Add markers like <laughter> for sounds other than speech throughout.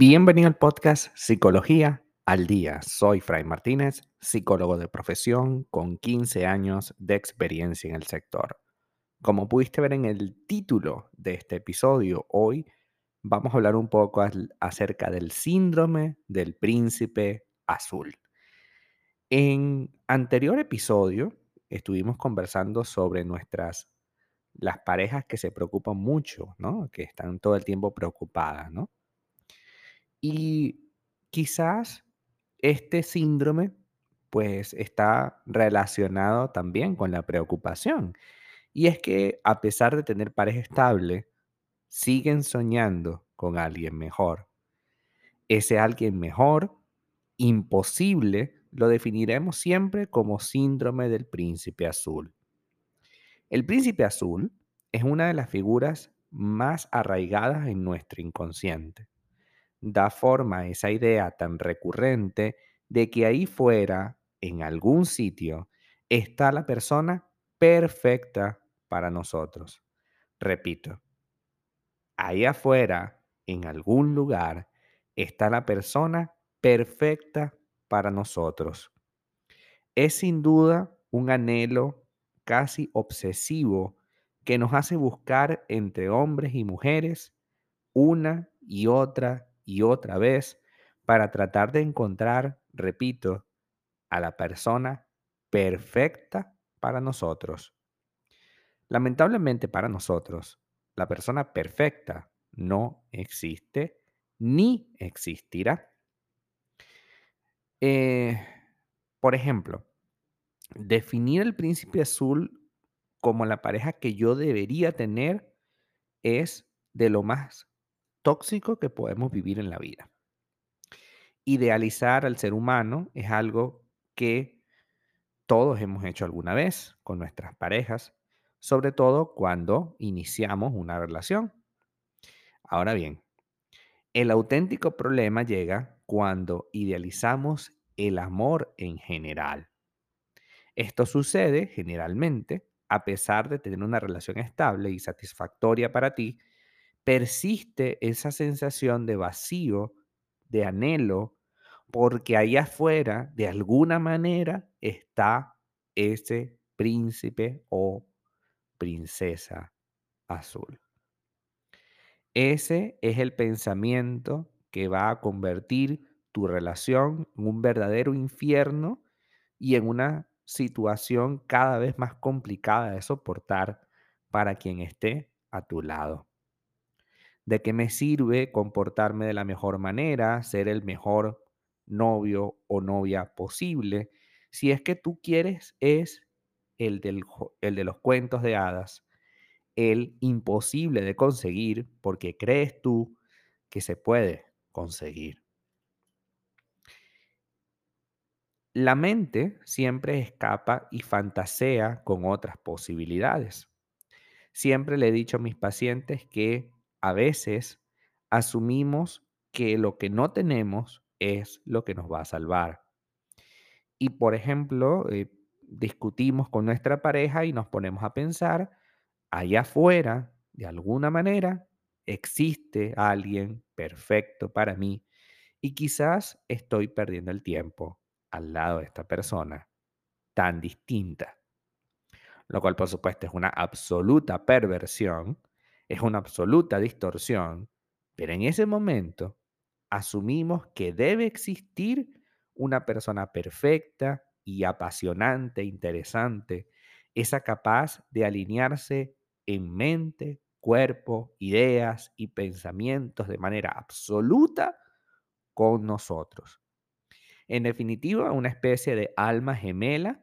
Bienvenido al podcast Psicología al Día. Soy Fray Martínez, psicólogo de profesión con 15 años de experiencia en el sector. Como pudiste ver en el título de este episodio, hoy vamos a hablar un poco acerca del síndrome del príncipe azul. En anterior episodio estuvimos conversando sobre nuestras las parejas que se preocupan mucho, ¿no? Que están todo el tiempo preocupadas, ¿no? Y quizás este síndrome pues está relacionado también con la preocupación. Y es que a pesar de tener pareja estable, siguen soñando con alguien mejor. Ese alguien mejor, imposible, lo definiremos siempre como síndrome del príncipe azul. El príncipe azul es una de las figuras más arraigadas en nuestro inconsciente da forma a esa idea tan recurrente de que ahí fuera, en algún sitio, está la persona perfecta para nosotros. Repito, ahí afuera, en algún lugar, está la persona perfecta para nosotros. Es sin duda un anhelo casi obsesivo que nos hace buscar entre hombres y mujeres una y otra y otra vez para tratar de encontrar, repito, a la persona perfecta para nosotros. Lamentablemente para nosotros, la persona perfecta no existe ni existirá. Eh, por ejemplo, definir el príncipe azul como la pareja que yo debería tener es de lo más tóxico que podemos vivir en la vida. Idealizar al ser humano es algo que todos hemos hecho alguna vez con nuestras parejas, sobre todo cuando iniciamos una relación. Ahora bien, el auténtico problema llega cuando idealizamos el amor en general. Esto sucede generalmente a pesar de tener una relación estable y satisfactoria para ti, persiste esa sensación de vacío, de anhelo, porque ahí afuera, de alguna manera, está ese príncipe o princesa azul. Ese es el pensamiento que va a convertir tu relación en un verdadero infierno y en una situación cada vez más complicada de soportar para quien esté a tu lado. ¿De qué me sirve comportarme de la mejor manera, ser el mejor novio o novia posible, si es que tú quieres es el, del, el de los cuentos de hadas, el imposible de conseguir porque crees tú que se puede conseguir? La mente siempre escapa y fantasea con otras posibilidades. Siempre le he dicho a mis pacientes que a veces asumimos que lo que no tenemos es lo que nos va a salvar. Y por ejemplo, eh, discutimos con nuestra pareja y nos ponemos a pensar, allá afuera, de alguna manera, existe alguien perfecto para mí y quizás estoy perdiendo el tiempo al lado de esta persona tan distinta. Lo cual, por supuesto, es una absoluta perversión es una absoluta distorsión, pero en ese momento asumimos que debe existir una persona perfecta y apasionante, interesante, esa capaz de alinearse en mente, cuerpo, ideas y pensamientos de manera absoluta con nosotros. En definitiva, una especie de alma gemela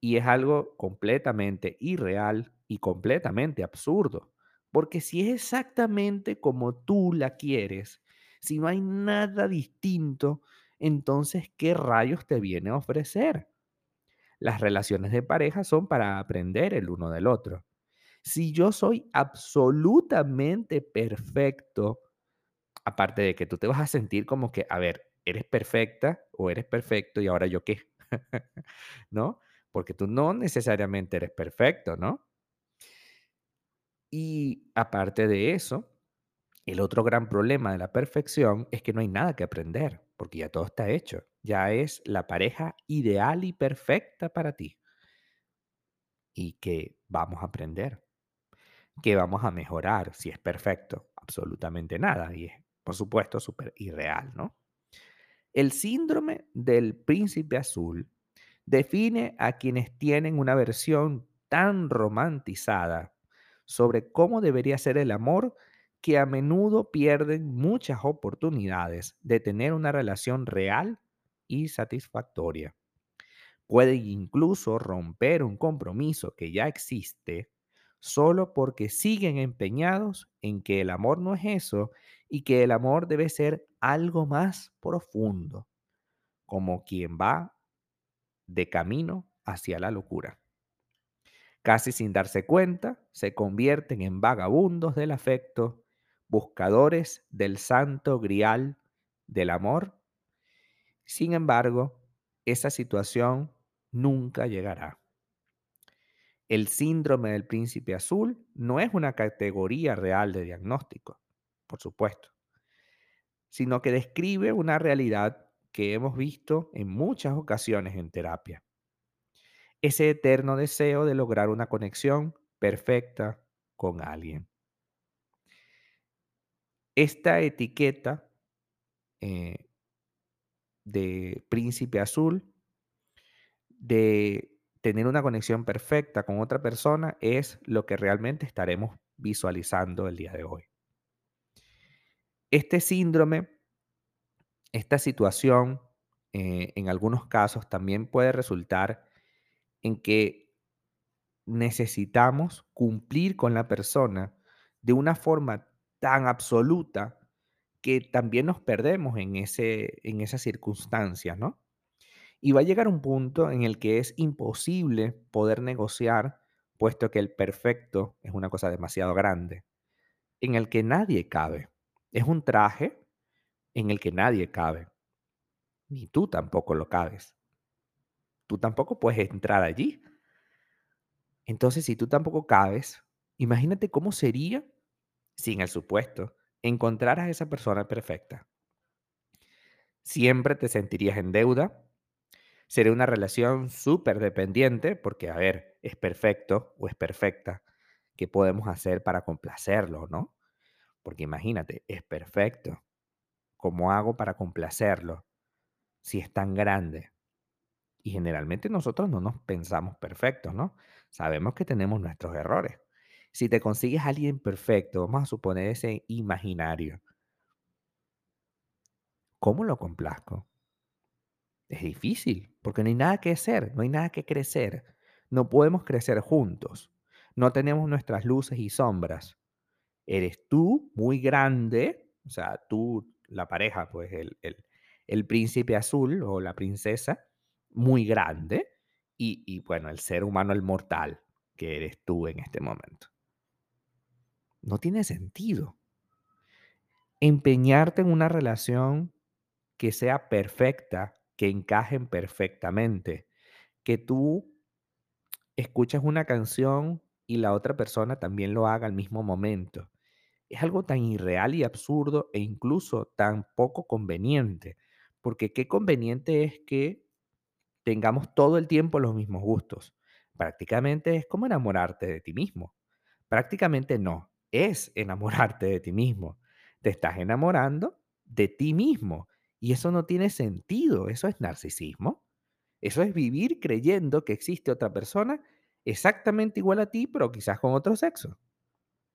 y es algo completamente irreal y completamente absurdo. Porque si es exactamente como tú la quieres, si no hay nada distinto, entonces, ¿qué rayos te viene a ofrecer? Las relaciones de pareja son para aprender el uno del otro. Si yo soy absolutamente perfecto, aparte de que tú te vas a sentir como que, a ver, eres perfecta o eres perfecto y ahora yo qué, <laughs> ¿no? Porque tú no necesariamente eres perfecto, ¿no? Y aparte de eso, El otro gran problema de la perfección es que no hay nada que aprender, porque ya todo está hecho. Ya es la pareja ideal y perfecta para ti. ¿Y qué vamos a aprender? ¿Qué vamos a mejorar si es perfecto? Absolutamente nada. Y es, por supuesto, súper irreal, ¿no? El síndrome del príncipe azul define a quienes tienen una versión tan romantizada sobre cómo debería ser el amor que a menudo pierden muchas oportunidades de tener una relación real y satisfactoria. Pueden incluso romper un compromiso que ya existe solo porque siguen empeñados en que el amor no es eso y que el amor debe ser algo más profundo, como quien va de camino hacia la locura. Casi sin darse cuenta, se convierten en vagabundos del afecto, buscadores del santo grial del amor. Sin embargo, esa situación nunca llegará. El síndrome del príncipe azul no es una categoría real de diagnóstico, por supuesto, sino que describe una realidad que hemos visto en muchas ocasiones en terapia. Ese eterno deseo de lograr una conexión perfecta con alguien. Esta etiqueta eh, de príncipe azul, de tener una conexión perfecta con otra persona, es lo que realmente estaremos visualizando el día de hoy. Este síndrome, esta situación, eh, en algunos casos también puede resultar en que necesitamos cumplir con la persona de una forma tan absoluta que también nos perdemos en, ese, en esas circunstancias, ¿no? Y va a llegar un punto en el que es imposible poder negociar, puesto que el perfecto es una cosa demasiado grande, en el que nadie cabe. Es un traje en el que nadie cabe. Ni tú tampoco lo cabes. Tú tampoco puedes entrar allí. Entonces, si tú tampoco cabes, imagínate cómo sería si en el supuesto encontraras a esa persona perfecta. Siempre te sentirías en deuda, Sería una relación súper dependiente porque, a ver, es perfecto o es perfecta. ¿Qué podemos hacer para complacerlo, no? Porque imagínate, es perfecto. ¿Cómo hago para complacerlo si es tan grande? Y generalmente nosotros no nos pensamos perfectos, ¿no? Sabemos que tenemos nuestros errores. Si te consigues a alguien perfecto, vamos a suponer ese imaginario, ¿cómo lo complazco? Es difícil, porque no hay nada que hacer, no hay nada que crecer. No podemos crecer juntos. No tenemos nuestras luces y sombras. Eres tú muy grande, o sea, tú, la pareja, pues el, el, príncipe azul o la princesa, muy grande, y, bueno, el ser humano, el mortal, que eres tú en este momento. No tiene sentido. Empeñarte en una relación que sea perfecta que encajen perfectamente, que tú escuchas una canción y la otra persona también lo haga al mismo momento. Es algo tan irreal y absurdo e incluso tan poco conveniente, porque qué conveniente es que tengamos todo el tiempo los mismos gustos. Prácticamente es como enamorarte de ti mismo. Prácticamente no, es enamorarte de ti mismo. Te estás enamorando de ti mismo y eso no tiene sentido, eso es narcisismo. Eso es vivir creyendo que existe otra persona exactamente igual a ti, pero quizás con otro sexo.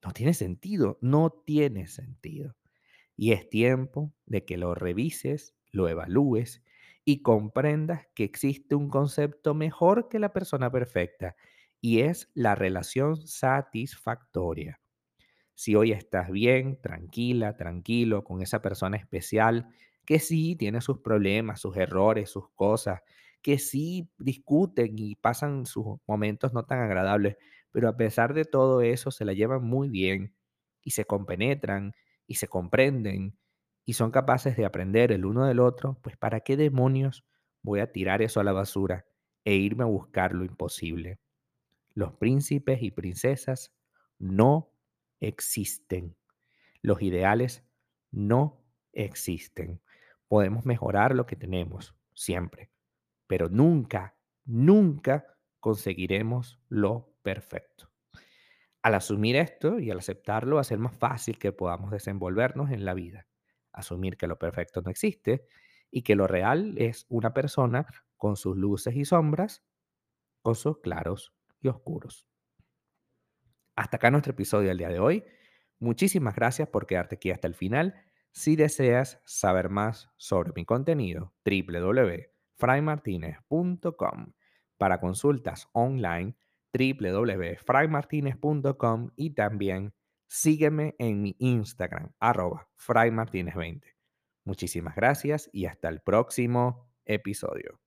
No tiene sentido, no tiene sentido. Y es tiempo de que lo revises, lo evalúes y comprendas que existe un concepto mejor que la persona perfecta y es la relación satisfactoria. Si hoy estás bien, tranquila, tranquilo con esa persona especial que sí tiene sus problemas, sus errores, sus cosas, que sí discuten y pasan sus momentos no tan agradables, pero a pesar de todo eso se la llevan muy bien y se compenetran y se comprenden y son capaces de aprender el uno del otro, pues ¿para qué demonios voy a tirar eso a la basura e irme a buscar lo imposible? Los príncipes y princesas no existen. Los ideales no existen. Podemos mejorar lo que tenemos, siempre, pero nunca, nunca conseguiremos lo perfecto. Al asumir esto y al aceptarlo va a ser más fácil que podamos desenvolvernos en la vida. Asumir que lo perfecto no existe y que lo real es una persona con sus luces y sombras, con sus claros y oscuros. Hasta acá nuestro episodio del día de hoy. Muchísimas gracias por quedarte aquí hasta el final. Si deseas saber más sobre mi contenido, www.fraymartinez.com. Para consultas online, www.fraymartinez.com y también sígueme en mi Instagram, arroba fraymartinez20. Muchísimas gracias y hasta el próximo episodio.